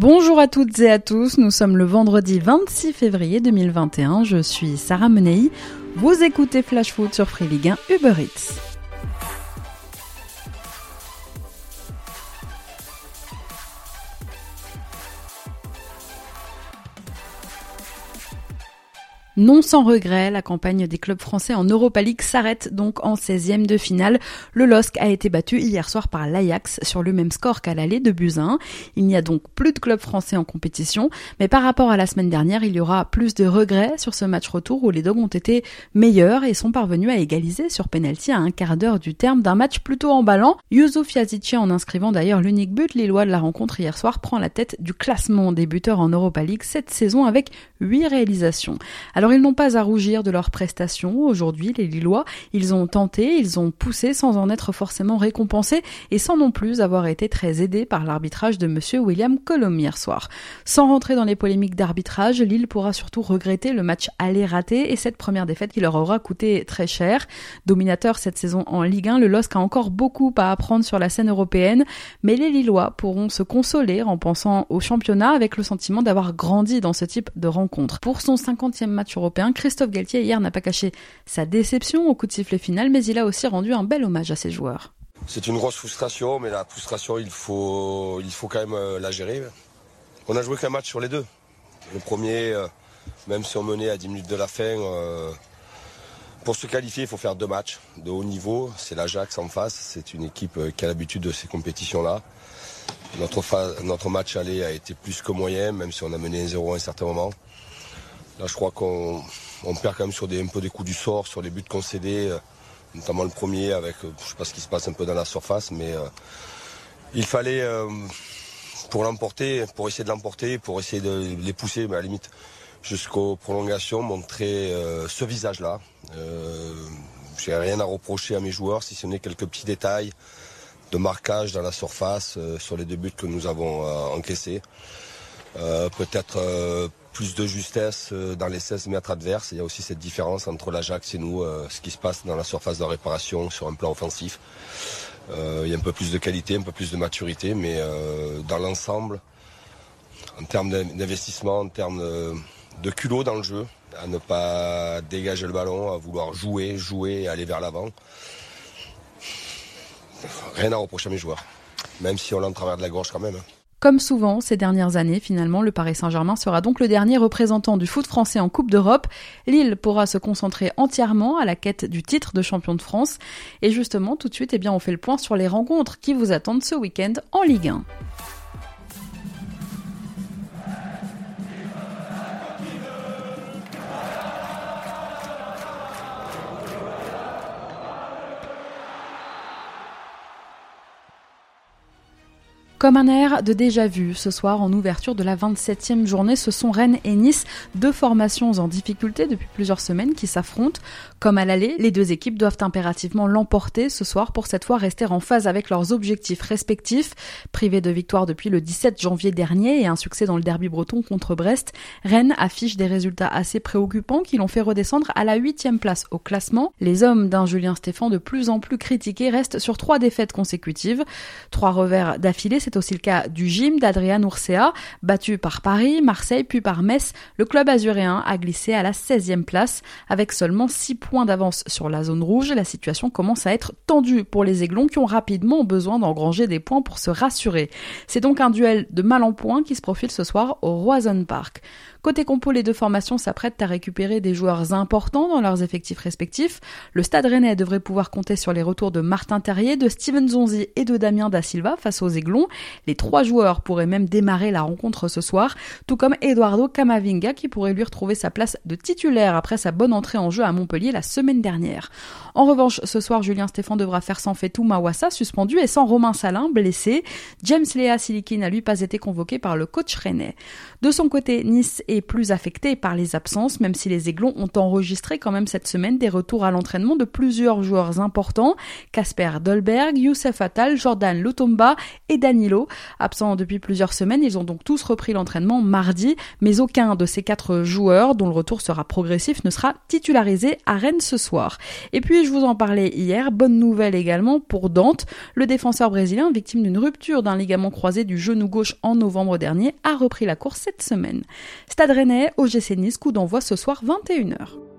Bonjour à toutes et à tous, nous sommes le vendredi 26 février 2021, je suis Sarah Menei, vous écoutez Flash Foot sur Free Ligue 1 Uber. Non sans regret, la campagne des clubs français en Europa League s'arrête donc en 16e de finale. Le LOSC a été battu hier soir par l'Ajax sur le même score qu'à l'aller de Buzyn. Il n'y a donc plus de clubs français en compétition, mais par rapport à la semaine dernière, il y aura plus de regrets sur ce match retour où les Dogs ont été meilleurs et sont parvenus à égaliser sur penalty à un quart d'heure du terme d'un match plutôt emballant. Youssouf Yazici en inscrivant d'ailleurs l'unique but, lillois de la rencontre hier soir prend la tête du classement des buteurs en Europa League cette saison avec 8 réalisations. Alors ils n'ont pas à rougir de leurs prestations. Aujourd'hui, les Lillois, ils ont tenté, ils ont poussé sans en être forcément récompensés et sans non plus avoir été très aidés par l'arbitrage de monsieur William Colom hier soir. Sans rentrer dans les polémiques d'arbitrage, Lille pourra surtout regretter le match aller raté et cette première défaite qui leur aura coûté très cher. Dominateur cette saison en Ligue 1, le LOSC a encore beaucoup à apprendre sur la scène européenne, mais les Lillois pourront se consoler en pensant au championnat avec le sentiment d'avoir grandi dans ce type de rencontre. Pour son 50e match Christophe Galtier hier n'a pas caché sa déception au coup de sifflet final, mais il a aussi rendu un bel hommage à ses joueurs. C'est une grosse frustration, mais la frustration, il faut, quand même euh, la gérer. On a joué qu'un match sur les deux. Le premier, euh, même si on menait à 10 minutes de la fin, euh, pour se qualifier, il faut faire deux matchs de haut niveau. C'est l'Ajax en face. C'est une équipe qui a l'habitude de ces compétitions-là. Notre, notre match aller a été plus que moyen, même si on a mené 1-0 à un certain moment. Là, je crois qu'on perd quand même sur des, un peu des coups du sort, sur les buts concédés, euh, notamment le premier avec, euh, je sais pas ce qui se passe un peu dans la surface, mais euh, il fallait, pour l'emporter, pour essayer de l'emporter, pour essayer de les pousser, mais à la limite, jusqu'aux prolongations, montrer ce visage-là. J'ai rien à reprocher à mes joueurs, si ce n'est quelques petits détails de marquage dans la surface sur les deux buts que nous avons encaissés. Peut-être plus de justesse euh, dans les 16 mètres adverses. Il y a aussi cette différence entre l'Ajax et nous, euh, ce qui se passe dans la surface de réparation sur un plan offensif. Euh, il y a un peu plus de qualité, un peu plus de maturité, mais dans l'ensemble, en termes d'investissement, en termes de culot dans le jeu, à ne pas dégager le ballon, à vouloir jouer, jouer et aller vers l'avant. Rien à reprocher à mes joueurs, même si on l'a en travers de la gorge quand même. Comme souvent ces dernières années, finalement, le Paris Saint-Germain sera donc le dernier représentant du foot français en Coupe d'Europe. Lille pourra se concentrer entièrement à la quête du titre de champion de France. Et justement, tout de suite, eh bien, on fait le point sur les rencontres qui vous attendent ce week-end en Ligue 1. Comme un air de déjà vu, ce soir en ouverture de la 27e journée, ce sont Rennes et Nice, deux formations en difficulté depuis plusieurs semaines qui s'affrontent. Comme à l'aller, les deux équipes doivent impérativement l'emporter ce soir pour cette fois rester en phase avec leurs objectifs respectifs. Privés de victoire depuis le 17 janvier dernier et un succès dans le derby breton contre Brest, Rennes affiche des résultats assez préoccupants qui l'ont fait redescendre à la huitième place au classement. Les hommes d'un Julien Stéphan de plus en plus critiqués restent sur trois défaites consécutives. Trois revers d'affilée, c'est aussi le cas du gym d'Adrian Ursea, battu par Paris, Marseille puis par Metz. Le club azuréen a glissé à la 16e place avec seulement 6 points d'avance sur la zone rouge. La situation commence à être tendue pour les Aiglons qui ont rapidement besoin d'engranger des points pour se rassurer. C'est donc un duel de mal en point qui se profile ce soir au Roison Park. Côté compo, les deux formations s'apprêtent à récupérer des joueurs importants dans leurs effectifs respectifs. Le Stade Rennais devrait pouvoir compter sur les retours de Martin Terrier, de Steven Zonzi et de Damien Da Silva face aux Aiglons. Les trois joueurs pourraient même démarrer la rencontre ce soir, tout comme Eduardo Camavinga qui pourrait lui retrouver sa place de titulaire après sa bonne entrée en jeu à Montpellier la semaine dernière. En revanche, ce soir, Julien Stéphan devra faire sans Fetou Mawassa suspendu et sans Romain Salin blessé. James Léa Silikine n'a lui pas été convoqué par le coach rennais. De son côté, Nice est plus affecté par les absences, même si les Aiglons ont enregistré quand même cette semaine des retours à l'entraînement de plusieurs joueurs importants. Casper Dolberg, Youssef Attal, Jordan Lutomba et Danilo. Absents depuis plusieurs semaines, ils ont donc tous repris l'entraînement mardi, mais aucun de ces quatre joueurs, dont le retour sera progressif, ne sera titularisé à Rennes ce soir. Et puis, je vous en parlais hier, bonne nouvelle également pour Dante. Le défenseur brésilien, victime d'une rupture d'un ligament croisé du genou gauche en novembre dernier, a repris la course cette semaine. Stade Rennais, OGC Nice, coup d'envoi ce soir 21h.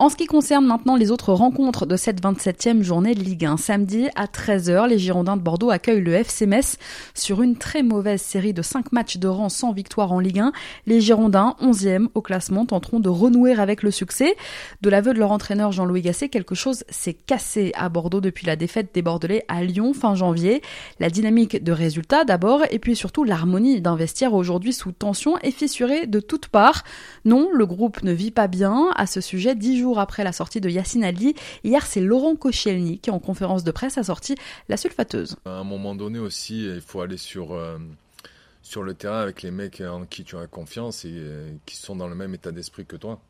En ce qui concerne maintenant les autres rencontres de cette 27e journée de Ligue 1, samedi à 13h, les Girondins de Bordeaux accueillent le FC sur une très mauvaise série de 5 matchs de rang sans victoire en Ligue 1. Les Girondins, 11e au classement, tenteront de renouer avec le succès. De l'aveu de leur entraîneur Jean-Louis Gasset, quelque chose s'est cassé à Bordeaux depuis la défaite des Bordelais à Lyon fin janvier. La dynamique de résultats d'abord, et puis surtout l'harmonie d'un vestiaire aujourd'hui sous tension et fissuré de toutes parts. Non, le groupe ne vit pas bien. À ce sujet, 10 jours après la sortie de Yacine Ali. Hier, c'est Laurent Koscielny qui, en conférence de presse, a sorti la sulfateuse. À un moment donné aussi, il faut aller sur, euh, sur le terrain avec les mecs en qui tu as confiance et euh, qui sont dans le même état d'esprit que toi.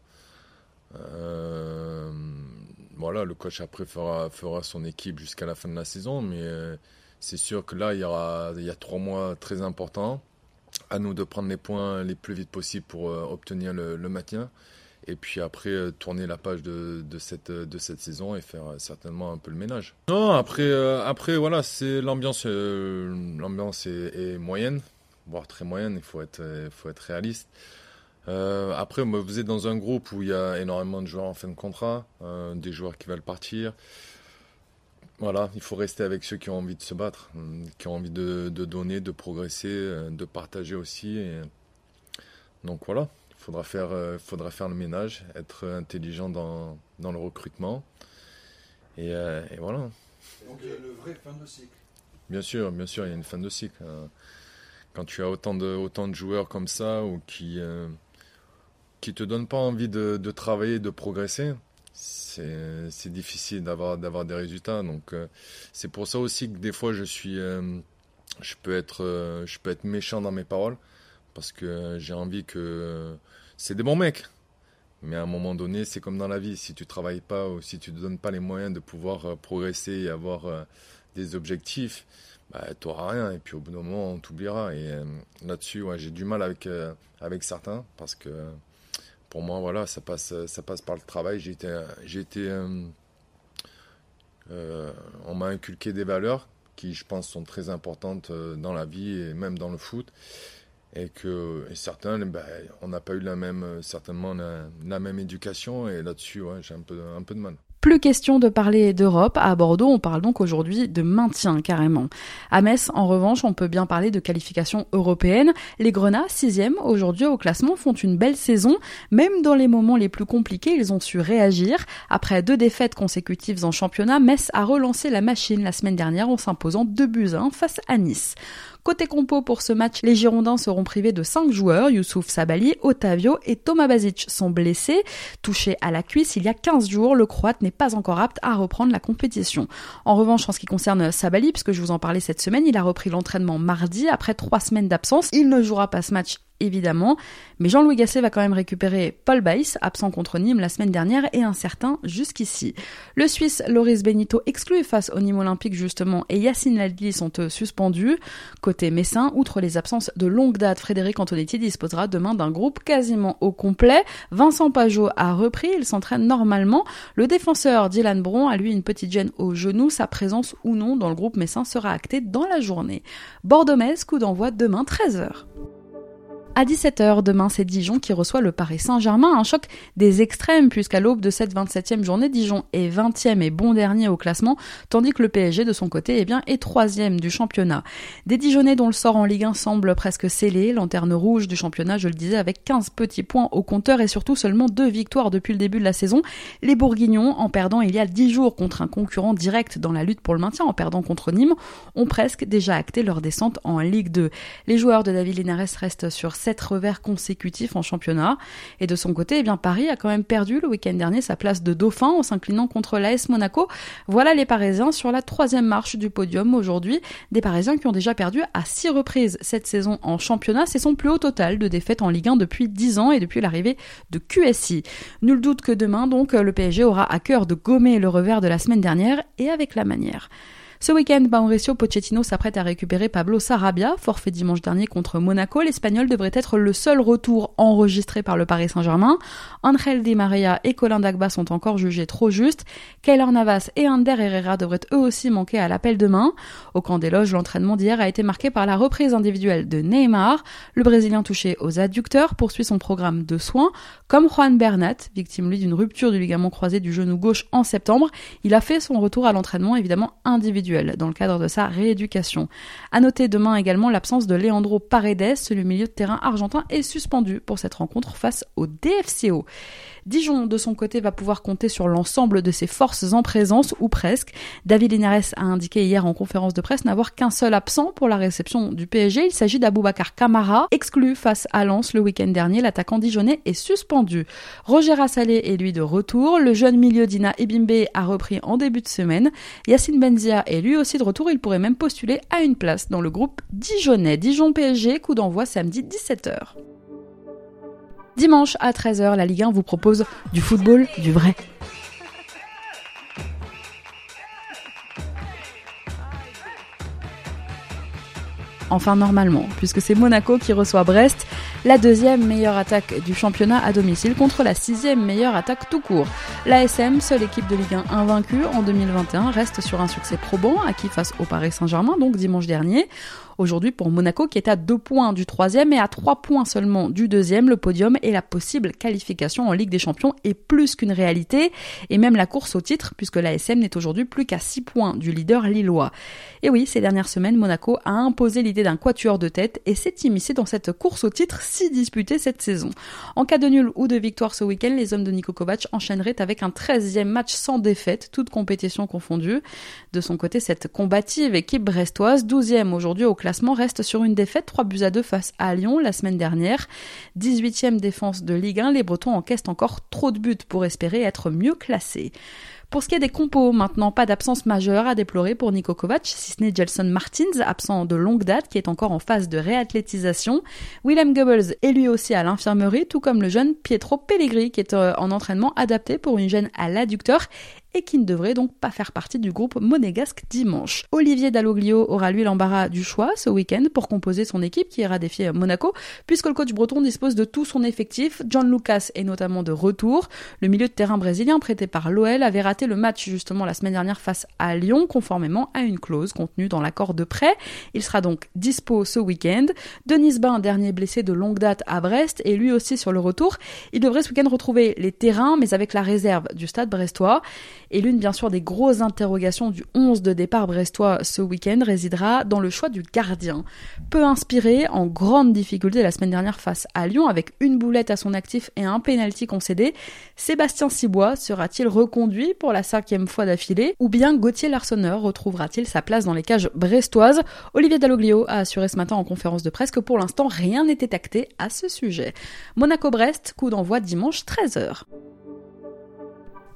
Euh, voilà, le coach après fera, fera son équipe jusqu'à la fin de la saison, mais c'est sûr que là, il y, aura, il y a trois mois très importants. À nous de prendre les points les plus vite possible pour obtenir le, le maintien et puis après euh, tourner la page de, de, cette, saison et faire euh, certainement un peu le ménage. Non, après, euh, après voilà, c'est l'ambiance, l'ambiance est, moyenne, voire très moyenne, il faut être, faut être réaliste. après, vous êtes dans un groupe où il y a énormément de joueurs en fin de contrat, des joueurs qui veulent partir. Voilà, il faut rester avec ceux qui ont envie de se battre, qui ont envie de, donner, de progresser, de partager aussi. Donc voilà faudra faire, euh, faudra faire le ménage, être intelligent dans, dans le recrutement. Et, euh, et, voilà. Donc il y a une vraie fin de cycle. Bien sûr, bien sûr, il y a une fin de cycle. Hein. Quand tu as autant de, autant de joueurs comme ça ou qui euh, qui te donnent pas envie de, de travailler, de progresser, c'est difficile d'avoir d'avoir des résultats. Donc euh, c'est pour ça aussi que des fois je suis je peux être je peux être méchant dans mes paroles parce que j'ai envie que c'est des bons mecs. Mais à un moment donné, c'est comme dans la vie. Si tu travailles pas ou si tu ne donnes pas les moyens de pouvoir euh, progresser et avoir euh, des objectifs, bah, tu n'auras rien. Et puis au bout d'un moment, on t'oubliera. Et euh, là-dessus, j'ai du mal avec, avec certains parce que pour moi, voilà, ça passe, ça passe par le travail. J'ai été, j'ai été on m'a inculqué des valeurs qui, je pense, sont très importantes dans la vie et même dans le foot et que certains ben, on n'a pas eu la même certainement la, même éducation et là-dessus j'ai un peu un peu de mal. Plus question de parler d'Europe. À Bordeaux, on parle donc aujourd'hui de maintien carrément. À Metz, en revanche, on peut bien parler de qualification européenne. Les Grenats, sixième aujourd'hui au classement, font une belle saison. Même dans les moments les plus compliqués, ils ont su réagir. Après deux défaites consécutives en championnat, Metz a relancé la machine la semaine dernière en s'imposant 2 buts 1 face à Nice. Côté compo pour ce match, les Girondins seront privés de 5 joueurs. Youssouf Sabali, Otavio et Thomas Bazic sont blessés. Touché à la cuisse il y a 15 jours, le Croate n'est pas encore apte à reprendre la compétition. En revanche, en ce qui concerne Sabali, puisque je vous en parlais cette semaine, il a repris l'entraînement mardi après 3 semaines d'absence. Il ne jouera pas ce match évidemment. Mais Jean-Louis Gasset va quand même récupérer Paul Baïs, absent contre Nîmes la semaine dernière, et incertain jusqu'ici. Le Suisse Loris Benito exclu face au Nîmes Olympique justement, et Yacine Ladli sont eux suspendus. Côté Messin, outre les absences de longue date, Frédéric Antonetti disposera demain d'un groupe quasiment au complet. Vincent Pajot a repris, il s'entraîne normalement. Le défenseur Dylan Bron a lui une petite gêne au genou. Sa présence ou non dans le groupe Messin sera actée dans la journée. Bordeaux-Metz, coup d'envoi demain 13h. À 17h demain, c'est Dijon qui reçoit le Paris Saint-Germain, un choc des extrêmes puisqu'à l'aube de cette 27e journée, Dijon est 20e et bon dernier au classement, tandis que le PSG de son côté eh bien, est 3e du championnat. Des Dijonais dont le sort en Ligue 1 semble presque scellé, lanterne rouge du championnat, je le disais, avec 15 petits points au compteur et surtout seulement deux victoires depuis le début de la saison. Les Bourguignons, en perdant il y a 10 jours contre un concurrent direct dans la lutte pour le maintien, en perdant contre Nîmes, ont presque déjà acté leur descente en Ligue 2. Les joueurs de David Linares restent sur 7 revers consécutifs en championnat. Et de son côté, eh Paris a quand même perdu le week-end dernier sa place de dauphin en s'inclinant contre l'AS Monaco. Voilà les Parisiens sur la troisième marche du podium aujourd'hui. Des Parisiens qui ont déjà perdu à 6 reprises cette saison en championnat. C'est son plus haut total de défaites en Ligue 1 depuis 10 ans et depuis l'arrivée de QSI. Nul doute que demain, donc, le PSG aura à cœur de gommer le revers de la semaine dernière et avec la manière. Ce week-end, Mauricio Pochettino s'apprête à récupérer Pablo Sarabia, forfait dimanche dernier contre Monaco. L'Espagnol devrait être le seul retour enregistré par le Paris Saint-Germain. Angel Di Maria et Colin Dagba sont encore jugés trop justes. Keylor Navas et Ander Herrera devraient eux aussi manquer à l'appel demain. Au camp des loges, l'entraînement d'hier a été marqué par la reprise individuelle de Neymar. Le Brésilien touché aux adducteurs poursuit son programme de soins. Comme Juan Bernat, victime lui d'une rupture du ligament croisé du genou gauche en septembre, il a fait son retour à l'entraînement évidemment individuel dans le cadre de sa rééducation. À noter demain également l'absence de Leandro Paredes, le milieu de terrain argentin est suspendu pour cette rencontre face au DFCO. Dijon, de son côté, va pouvoir compter sur l'ensemble de ses forces en présence, ou presque. David Linares a indiqué hier en conférence de presse n'avoir qu'un seul absent pour la réception du PSG. Il s'agit d'Aboubacar Kamara, exclu face à Lens le week-end dernier. L'attaquant dijonnais est suspendu. Roger Assalé est lui de retour. Le jeune milieu Dina Ebimbe a repris en début de semaine. Yacine Benzia est lui aussi de retour. Il pourrait même postuler à une place dans le groupe dijonnais. Dijon PSG, coup d'envoi samedi 17h. Dimanche à 13h, la Ligue 1 vous propose du football, du vrai. Enfin normalement, puisque c'est Monaco qui reçoit Brest, la deuxième meilleure attaque du championnat à domicile contre la sixième meilleure attaque tout court. L'ASM, seule équipe de Ligue 1 invaincue en 2021, reste sur un succès probant acquis face au Paris Saint-Germain, donc dimanche dernier. Aujourd'hui, pour Monaco, qui est à deux points du troisième et à trois points seulement du deuxième, le podium et la possible qualification en Ligue des Champions est plus qu'une réalité, et même la course au titre, puisque l'ASM n'est aujourd'hui plus qu'à six points du leader lillois. Et oui, ces dernières semaines, Monaco a imposé l'idée d'un quatuor de tête et s'est immiscé dans cette course au titre si disputée cette saison. En cas de nul ou de victoire ce week-end, les hommes de Niko Kovac enchaîneraient avec un 13e match sans défaite, toute compétition confondue. De son côté, cette combative équipe brestoise, 12e aujourd'hui au classement reste sur une défaite 3 buts à 2 face à Lyon la semaine dernière. 18e défense de Ligue 1, les Bretons encaissent encore trop de buts pour espérer être mieux classés. Pour ce qui est des compos, maintenant, pas d'absence majeure à déplorer pour Niko Kovac, si ce n'est Gelson Martins, absent de longue date, qui est encore en phase de réathlétisation. Willem Goebbels est lui aussi à l'infirmerie, tout comme le jeune Pietro Pellegrini, qui est euh, en entraînement adapté pour une gêne à l'adducteur et qui ne devrait donc pas faire partie du groupe monégasque dimanche. Olivier Dalloglio aura lui l'embarras du choix ce week-end pour composer son équipe qui ira défier Monaco, puisque le coach breton dispose de tout son effectif. John Lucas est notamment de retour. Le milieu de terrain brésilien prêté par l'OL avait raté le match justement la semaine dernière face à Lyon, conformément à une clause contenue dans l'accord de prêt. Il sera donc dispo ce week-end. Denis Bain, dernier blessé de longue date à Brest, est lui aussi sur le retour. Il devrait ce week-end retrouver les terrains, mais avec la réserve du stade brestois. Et l'une, bien sûr, des grosses interrogations du 11 de départ brestois ce week-end résidera dans le choix du gardien. Peu inspiré, en grande difficulté la semaine dernière face à Lyon, avec une boulette à son actif et un pénalty concédé, Sébastien Cibois sera-t-il reconduit pour la cinquième fois d'affilée Ou bien Gauthier Larsonneur retrouvera-t-il sa place dans les cages brestoises? Olivier Dalloglio a assuré ce matin en conférence de presse que pour l'instant rien n'était acté à ce sujet. Monaco-Brest, coup d'envoi dimanche 13h.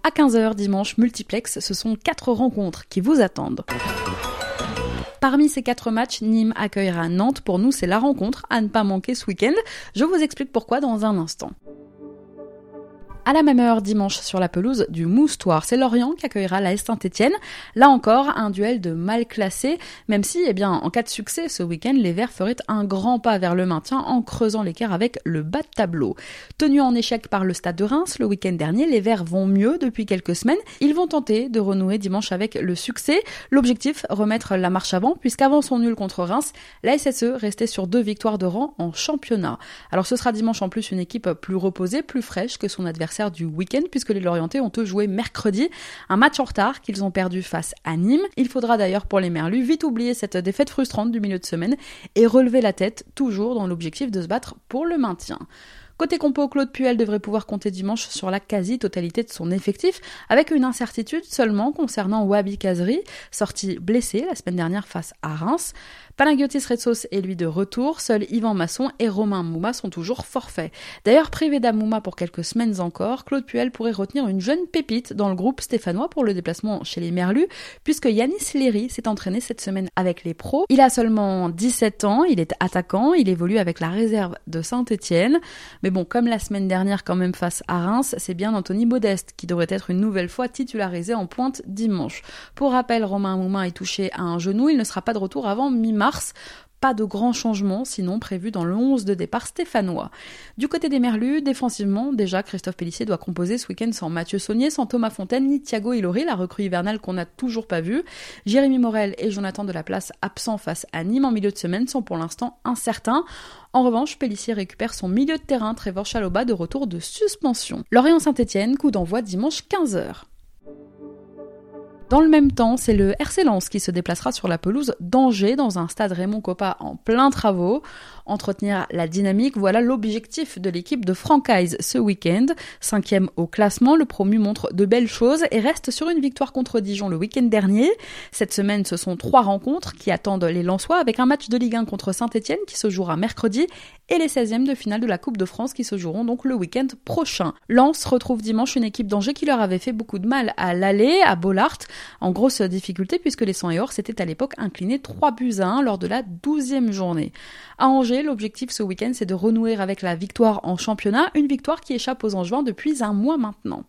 À 15h dimanche, multiplex, ce sont quatre rencontres qui vous attendent. Parmi ces quatre matchs, Nîmes accueillera Nantes. Pour nous, c'est la rencontre à ne pas manquer ce week-end. Je vous explique pourquoi dans un instant. À la même heure, dimanche, sur la pelouse du Moustoir, c'est Lorient qui accueillera la Saint-Etienne. Là encore, un duel de mal classé, même si, eh bien, en cas de succès, ce week-end, les Verts feraient un grand pas vers le maintien en creusant l'écart avec le bas de tableau. Tenus en échec par le stade de Reims le week-end dernier, les Verts vont mieux depuis quelques semaines. Ils vont tenter de renouer dimanche avec le succès. L'objectif, remettre la marche avant, puisqu'avant son nul contre Reims, la SSE restait sur deux victoires de rang en championnat. Alors ce sera dimanche en plus une équipe plus reposée, plus fraîche que son adversaire du week-end puisque les Lorientais ont eux joué mercredi, un match en retard qu'ils ont perdu face à Nîmes. Il faudra d'ailleurs pour les Merlus vite oublier cette défaite frustrante du milieu de semaine et relever la tête toujours dans l'objectif de se battre pour le maintien. Côté compo, Claude Puel devrait pouvoir compter dimanche sur la quasi-totalité de son effectif, avec une incertitude seulement concernant Wabi Kazri, sorti blessé la semaine dernière face à Reims. Panagiotis Retsos est lui de retour, seuls Yvan Masson et Romain Mouma sont toujours forfaits. D'ailleurs, privé d'Amouma pour quelques semaines encore, Claude Puel pourrait retenir une jeune pépite dans le groupe stéphanois pour le déplacement chez les Merlus, puisque Yanis Léry s'est entraîné cette semaine avec les pros. Il a seulement 17 ans, il est attaquant, il évolue avec la réserve de Saint-Etienne. Mais bon, comme la semaine dernière quand même face à Reims, c'est bien Anthony Modeste qui devrait être une nouvelle fois titularisé en pointe dimanche. Pour rappel, Romain Mouma est touché à un genou, il ne sera pas de retour avant mi-mars pas de grands changements sinon prévus dans le 11 de départ stéphanois. Du côté des Merlus, défensivement, déjà Christophe Pellissier doit composer ce week-end sans Mathieu Saunier, sans Thomas Fontaine, ni Thiago Ilori, la recrue hivernale qu'on n'a toujours pas vue. Jérémy Morel et Jonathan Delaplace absents face à Nîmes en milieu de semaine sont pour l'instant incertains. En revanche, Pellissier récupère son milieu de terrain Trevor Chaloba de retour de suspension. Lorient Saint-Etienne, coup d'envoi dimanche 15h. Dans le même temps, c'est le RC Lens qui se déplacera sur la pelouse d'Angers dans un stade Raymond Coppa en plein travaux. Entretenir la dynamique, voilà l'objectif de l'équipe de Francaise ce week-end. Cinquième au classement, le promu montre de belles choses et reste sur une victoire contre Dijon le week-end dernier. Cette semaine, ce sont trois rencontres qui attendent les Lensois avec un match de Ligue 1 contre Saint-Etienne qui se jouera mercredi et les 16e de finale de la Coupe de France qui se joueront donc le week-end prochain. Lens retrouve dimanche une équipe d'Angers qui leur avait fait beaucoup de mal à l'aller, à Bollard, en grosse difficulté puisque les 100 et or s'étaient à l'époque inclinés 3 buts à 1 lors de la 12e journée. À Angers, l'objectif ce week-end c'est de renouer avec la victoire en championnat, une victoire qui échappe aux Angevins depuis un mois maintenant.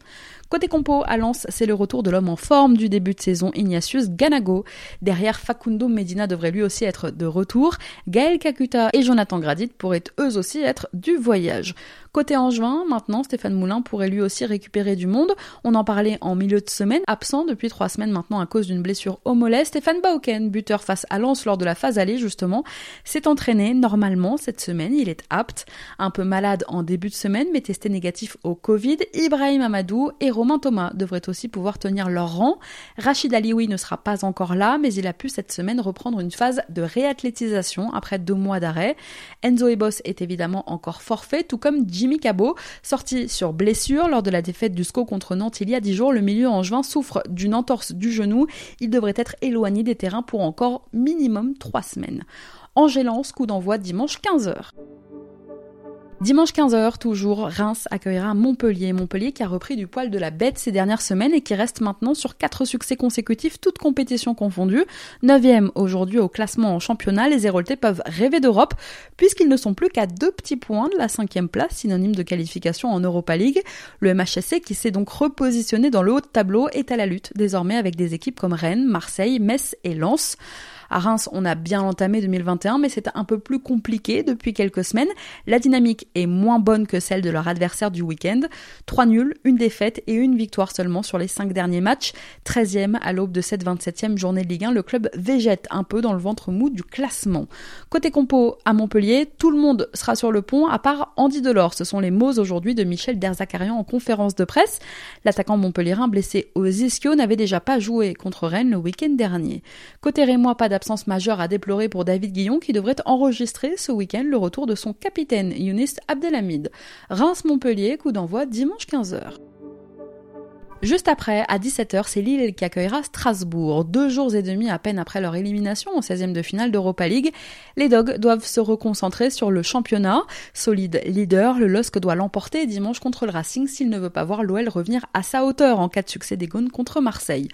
Côté compo, à Lens, c'est le retour de l'homme en forme du début de saison, Ignatius Ganago. Derrière, Facundo Medina devrait lui aussi être de retour. Gaël Kakuta et Jonathan Gradit pourraient eux aussi être du voyage. Côté Angevin, maintenant, Stéphane Moulin pourrait lui aussi récupérer du monde. On en parlait en milieu de semaine, absent depuis trois semaines maintenant à cause d'une blessure au mollet. Stéphane Bauken, buteur face à Lens lors de la phase allée justement, s'est entraîné normalement cette semaine. Il est apte, un peu malade en début de semaine, mais testé négatif au Covid. Ibrahim Amadou et Romain Thomas devraient aussi pouvoir tenir leur rang. Rachid Alioui ne sera pas encore là, mais il a pu cette semaine reprendre une phase de réathlétisation après deux mois d'arrêt. Enzo Ebos est évidemment encore forfait, tout comme Jimmy Cabot, sorti sur blessure lors de la défaite du SCO contre Nantes il y a 10 jours. Le milieu en juin souffre d'une entorse du genou. Il devrait être éloigné des terrains pour encore minimum 3 semaines. Angélance, coup d'envoi dimanche 15h. Dimanche 15h, toujours, Reims accueillera Montpellier. Montpellier qui a repris du poil de la bête ces dernières semaines et qui reste maintenant sur quatre succès consécutifs, toutes compétitions confondues. Neuvième aujourd'hui au classement en championnat, les Héroltais peuvent rêver d'Europe puisqu'ils ne sont plus qu'à deux petits points de la cinquième place, synonyme de qualification en Europa League. Le MHSC qui s'est donc repositionné dans le haut de tableau est à la lutte désormais avec des équipes comme Rennes, Marseille, Metz et Lens. À Reims, on a bien entamé 2021, mais c'est un peu plus compliqué depuis quelques semaines. La dynamique est moins bonne que celle de leur adversaire du week-end. Trois nuls, une défaite et une victoire seulement sur les cinq derniers matchs. 13e à l'aube de cette 27e journée de Ligue 1, le club végète un peu dans le ventre mou du classement. Côté compo à Montpellier, tout le monde sera sur le pont à part Andy Delors. Ce sont les mots aujourd'hui de Michel Derzakarian en conférence de presse. L'attaquant montpellierin blessé aux ischios n'avait déjà pas joué contre Rennes le week-end dernier. Côté Rémois, pas absence majeure à déplorer pour David Guillon qui devrait enregistrer ce week-end le retour de son capitaine Younis Abdelhamid. Reims-Montpellier, coup d'envoi dimanche 15h. Juste après, à 17h, c'est Lille qui accueillera Strasbourg. Deux jours et demi à peine après leur élimination au 16e de finale d'Europa League, les Dogs doivent se reconcentrer sur le championnat. Solide leader, le LOSC doit l'emporter dimanche contre le Racing s'il ne veut pas voir l'OL revenir à sa hauteur en cas de succès des Gaunes contre Marseille.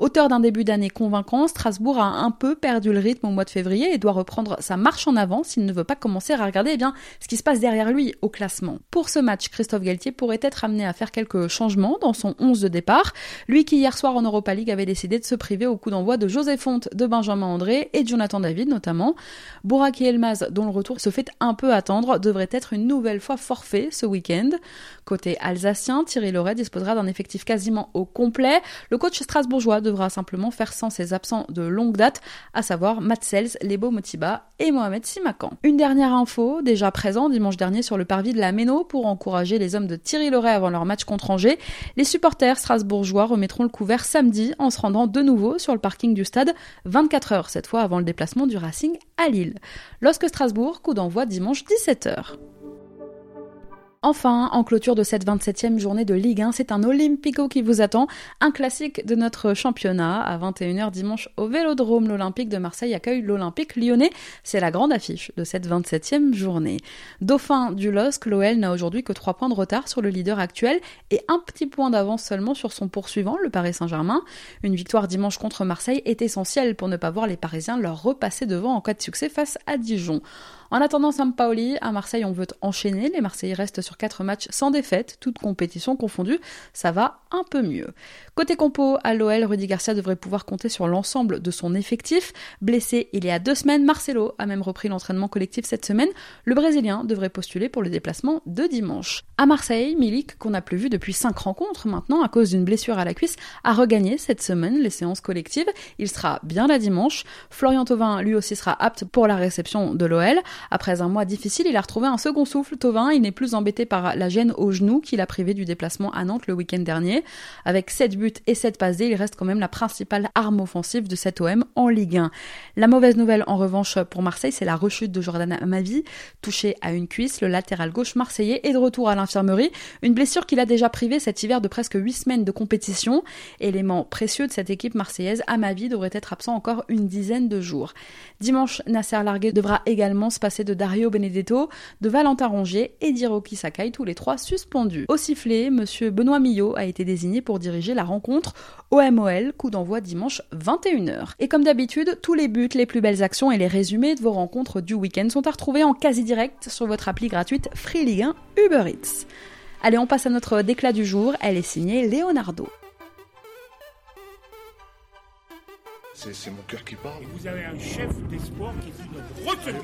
Auteur d'un début d'année convaincant, Strasbourg a un peu perdu le rythme au mois de février et doit reprendre sa marche en avant s'il ne veut pas commencer à regarder eh bien, ce qui se passe derrière lui au classement. Pour ce match, Christophe Galtier pourrait être amené à faire quelques changements dans son 11 de départ. Lui qui hier soir en Europa League avait décidé de se priver au coup d'envoi de José Fonte, de Benjamin André et de Jonathan David notamment. Bouraki Elmaz, dont le retour se fait un peu attendre, devrait être une nouvelle fois forfait ce week-end. Côté alsacien, Thierry Loret disposera d'un effectif quasiment au complet. Le coach strasbourgeois devra simplement faire sans ses absents de longue date, à savoir Matt Sells, Lebo Motiba et Mohamed Simakan. Une dernière info, déjà présent dimanche dernier sur le parvis de la Méno pour encourager les hommes de Thierry Loret avant leur match contre Angers. Les supporters strasbourgeois remettront le couvert samedi en se rendant de nouveau sur le parking du stade, 24 heures cette fois avant le déplacement du Racing à Lille. Lorsque Strasbourg, coup d'envoi dimanche 17h. Enfin, en clôture de cette 27e journée de Ligue 1, c'est un Olympico qui vous attend, un classique de notre championnat. À 21h dimanche au Vélodrome, l'Olympique de Marseille accueille l'Olympique lyonnais. C'est la grande affiche de cette 27e journée. Dauphin du LOSC, l'OL n'a aujourd'hui que 3 points de retard sur le leader actuel et un petit point d'avance seulement sur son poursuivant, le Paris Saint-Germain. Une victoire dimanche contre Marseille est essentielle pour ne pas voir les Parisiens leur repasser devant en cas de succès face à Dijon. En attendant Sampaoli, à Marseille, on veut enchaîner. Les Marseillais restent sur 4 matchs sans défaite, toutes compétitions confondues. Ça va un peu mieux. Côté compo, à l'OL, Rudy Garcia devrait pouvoir compter sur l'ensemble de son effectif. Blessé il y a deux semaines, Marcelo a même repris l'entraînement collectif cette semaine. Le Brésilien devrait postuler pour le déplacement de dimanche. À Marseille, Milik, qu'on n'a plus vu depuis 5 rencontres maintenant à cause d'une blessure à la cuisse, a regagné cette semaine les séances collectives. Il sera bien là dimanche. Florian Thauvin, lui aussi, sera apte pour la réception de l'OL. Après un mois difficile, il a retrouvé un second souffle. Tovin, il n'est plus embêté par la gêne au genou qui l'a privé du déplacement à Nantes le week-end dernier. Avec 7 buts et 7 passes il reste quand même la principale arme offensive de cet OM en Ligue 1. La mauvaise nouvelle en revanche pour Marseille, c'est la rechute de Jordan Amavi, touché à une cuisse, le latéral gauche marseillais est de retour à l'infirmerie, une blessure qu'il a déjà privé cet hiver de presque 8 semaines de compétition. Élément précieux de cette équipe marseillaise, Amavi devrait être absent encore une dizaine de jours. Dimanche, Nasser Larguet devra également se passer de Dario Benedetto, de Valentin Rongier et d'Hiroki Tous les trois suspendus. Au sifflet, monsieur Benoît Millot a été désigné pour diriger la rencontre OMOL, coup d'envoi dimanche 21h. Et comme d'habitude, tous les buts, les plus belles actions et les résumés de vos rencontres du week-end sont à retrouver en quasi direct sur votre appli gratuite Free Ligue 1 Uber Eats. Allez, on passe à notre déclat du jour. Elle est signée Leonardo. C'est mon cœur qui parle. vous avez un chef d'espoir qui est une retenue.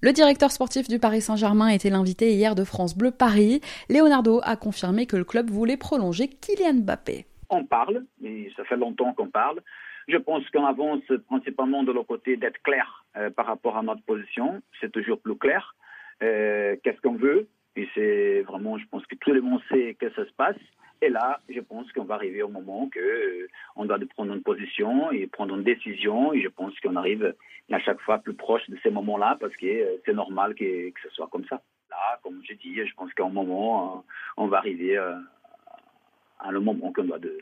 Le directeur sportif du Paris Saint-Germain était l'invité hier de France Bleu Paris. Leonardo a confirmé que le club voulait prolonger Kylian Mbappé. On parle, mais ça fait longtemps qu'on parle. Je pense qu'on avance principalement de l'autre côté d'être clair euh, par rapport à notre position. C'est toujours plus clair. Euh, Qu'est-ce qu'on veut? Et c'est vraiment, je pense que tout le monde sait que ça se passe. Et là, je pense qu'on va arriver au moment que euh, on doit prendre une position et prendre une décision. Et je pense qu'on arrive à chaque fois plus proche de ces moments-là parce que euh, c'est normal que, que, ce soit comme ça. Là, comme je dis, je pense qu'à un moment, euh, on va arriver à le moment qu'on doit de,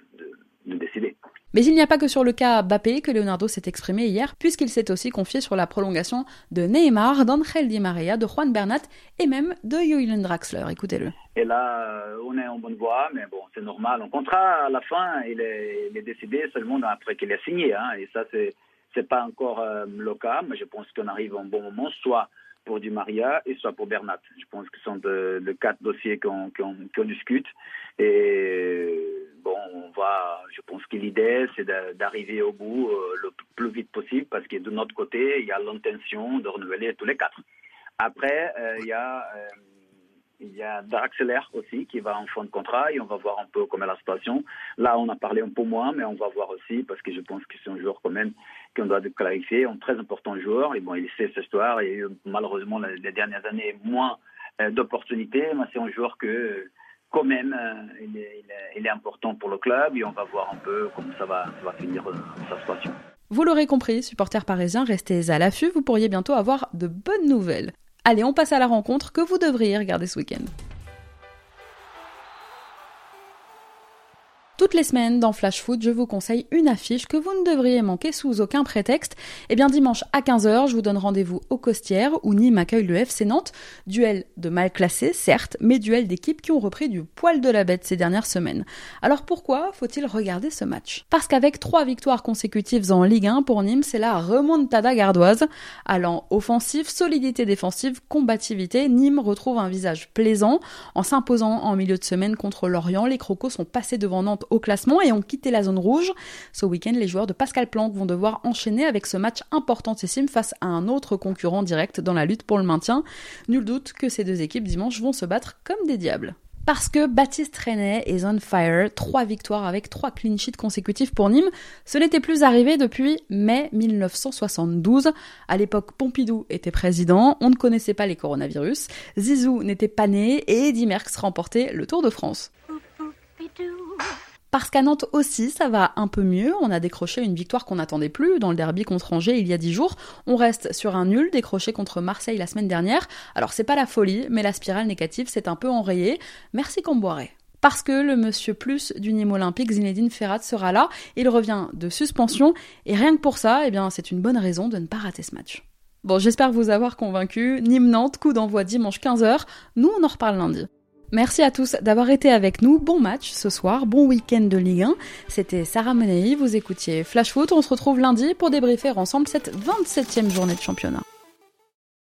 de décider. Mais il n'y a pas que sur le cas Bappé que Leonardo s'est exprimé hier, puisqu'il s'est aussi confié sur la prolongation de Neymar, d'Angel Di Maria, de Juan Bernat et même de Julian Draxler. Écoutez-le. Et là, euh, on est en bonne voie, mais bon, c'est normal. Un contrat, à la fin, il est, il est décidé seulement après qu'il ait signé. Hein, et ça, c'est c'est pas encore euh, le cas, mais je pense qu'on arrive en bon moment, soit pour Di Maria et soit pour Bernat. Je pense que ce sont de, quatre dossiers qu'on qu discute. Et bon, on va, je pense que l'idée, c'est d'arriver au bout euh, le plus vite possible parce que de notre côté, il y a l'intention de renouveler tous les quatre. Après, euh, il y a euh, il y a Draxler aussi qui va en fin de contrat et on va voir un peu comment est la situation. Là, on a parlé un peu moins, mais on va voir aussi parce que je pense que c'est un joueur quand même qu'on doit clarifier, un très important joueur. Et bon, il sait y a eu malheureusement les dernières années moins d'opportunités, mais c'est un joueur que quand même, euh, il, est, il, est, important pour le club et on va voir un peu comment ça va, ça va finir euh, sa situation. Vous l'aurez compris, supporters parisiens, restez à l'affût, vous pourriez bientôt avoir de bonnes nouvelles. Allez, on passe à la rencontre que vous devriez regarder ce week-end. Toutes les semaines dans Flash Foot, je vous conseille une affiche que vous ne devriez manquer sous aucun prétexte. Et eh bien dimanche à 15h, je vous donne rendez-vous au Costières où Nîmes accueille le FC Nantes. Duel de mal classé, certes, mais duel d'équipes qui ont repris du poil de la bête ces dernières semaines. Alors pourquoi faut-il regarder ce match? Parce qu'avec trois victoires consécutives en Ligue 1 pour Nîmes, c'est la remontada gardoise. Allant offensif, solidité défensive, combativité, Nîmes retrouve un visage plaisant. En s'imposant en milieu de semaine contre Lorient, les Crocos sont passés devant Nantes au classement et ont quitté la zone rouge. Ce week-end, les joueurs de Pascal Planck vont devoir enchaîner avec ce match importantissime face à un autre concurrent direct dans la lutte pour le maintien. Nul doute que ces deux équipes dimanche vont se battre comme des diables. Parce que Baptiste René est on fire, trois victoires avec trois clean sheets consécutifs pour Nîmes, ce n'était plus arrivé depuis mai 1972. À l'époque, Pompidou était président, on ne connaissait pas les coronavirus, Zizou n'était pas né et Eddy Merckx remportait le Tour de France. Parce qu'à Nantes aussi, ça va un peu mieux. On a décroché une victoire qu'on n'attendait plus dans le derby contre Angers il y a dix jours. On reste sur un nul décroché contre Marseille la semaine dernière. Alors c'est pas la folie, mais la spirale négative s'est un peu enrayée. Merci Comboiré parce que le monsieur plus du Nîmes Olympique, Zinedine Ferrat, sera là. Il revient de suspension et rien que pour ça, eh bien, c'est une bonne raison de ne pas rater ce match. Bon, j'espère vous avoir convaincu. Nîmes-Nantes, coup d'envoi dimanche 15h. Nous, on en reparle lundi. Merci à tous d'avoir été avec nous. Bon match ce soir, bon week-end de Ligue 1. C'était Sarah Menei, vous écoutiez Flash Foot. On se retrouve lundi pour débriefer ensemble cette 27e journée de championnat.